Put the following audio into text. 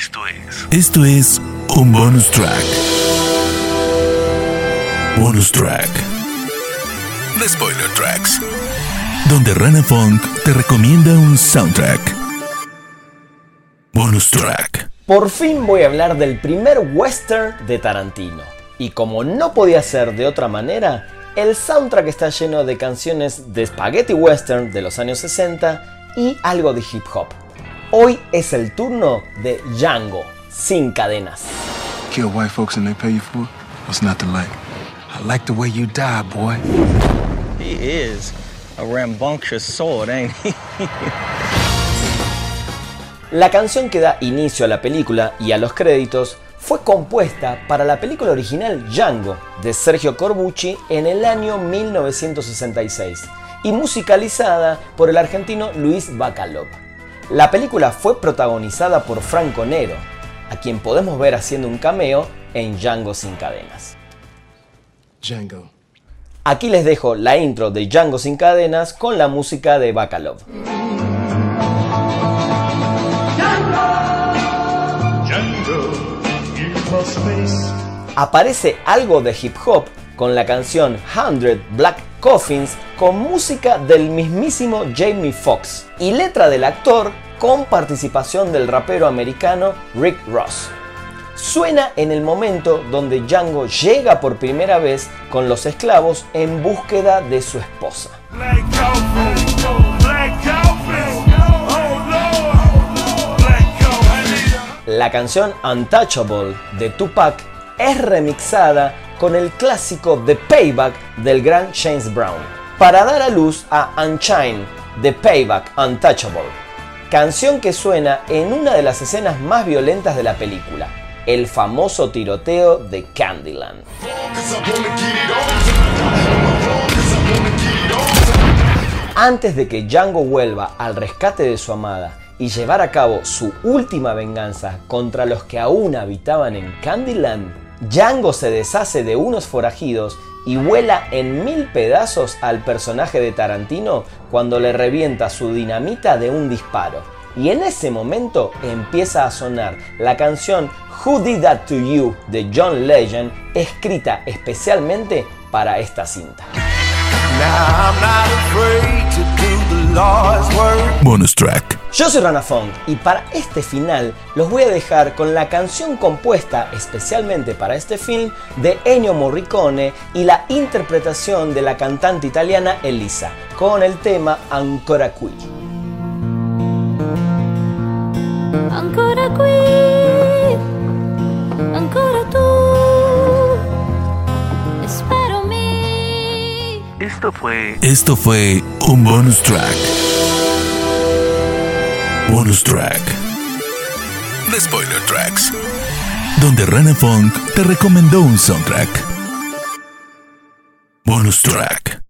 Esto es. Esto es un bonus track. Bonus track. The Spoiler Tracks. Donde Rana Funk te recomienda un soundtrack. Bonus track. Por fin voy a hablar del primer western de Tarantino. Y como no podía ser de otra manera, el soundtrack está lleno de canciones de spaghetti western de los años 60 y algo de hip hop. Hoy es el turno de Django, sin cadenas. Kill white folks and they pay you for it? What's not to like? I like the way you die, boy. He is a rambunctious sword, ain't he? La canción que da inicio a la película y a los créditos fue compuesta para la película original Django de Sergio Corbucci en el año 1966 y musicalizada por el argentino Luis Bacalov. La película fue protagonizada por Franco Nero, a quien podemos ver haciendo un cameo en Django sin cadenas. Django. Aquí les dejo la intro de Django sin cadenas con la música de Bacalov. Aparece algo de hip hop con la canción 100 Black Coffins con música del mismísimo Jamie Foxx y letra del actor con participación del rapero americano Rick Ross. Suena en el momento donde Django llega por primera vez con los esclavos en búsqueda de su esposa. La canción Untouchable de Tupac es remixada con el clásico The Payback del gran James Brown, para dar a luz a Unchained, The Payback Untouchable, canción que suena en una de las escenas más violentas de la película, el famoso tiroteo de Candyland. Antes de que Django vuelva al rescate de su amada y llevar a cabo su última venganza contra los que aún habitaban en Candyland, Django se deshace de unos forajidos y vuela en mil pedazos al personaje de Tarantino cuando le revienta su dinamita de un disparo. Y en ese momento empieza a sonar la canción Who Did That To You de John Legend, escrita especialmente para esta cinta. Bonus track. Yo soy Rana Funk y para este final los voy a dejar con la canción compuesta especialmente para este film de Ennio Morricone y la interpretación de la cantante italiana Elisa con el tema Ancora qui. Ancora qui, ancora tu, espero mi. Esto fue. Esto fue un bonus track. Bonus track. The Spoiler Tracks. Donde Rana Funk te recomendó un soundtrack. Bonus track.